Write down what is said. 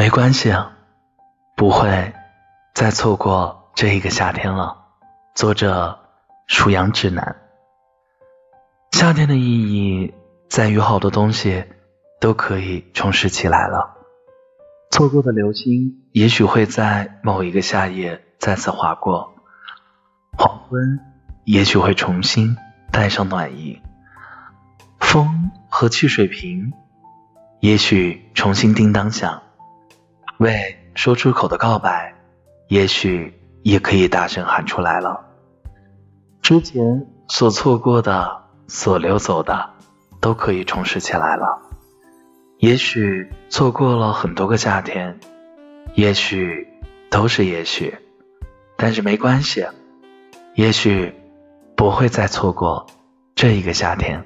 没关系啊，不会再错过这一个夏天了。作者：舒阳指南。夏天的意义在于好多东西都可以重拾起来了。错过的流星，也许会在某一个夏夜再次划过；黄昏，也许会重新带上暖意；风和汽水瓶，也许重新叮当响。未说出口的告白，也许也可以大声喊出来了。之前所错过的、所流走的，都可以重拾起来了。也许错过了很多个夏天，也许都是也许，但是没关系，也许不会再错过这一个夏天。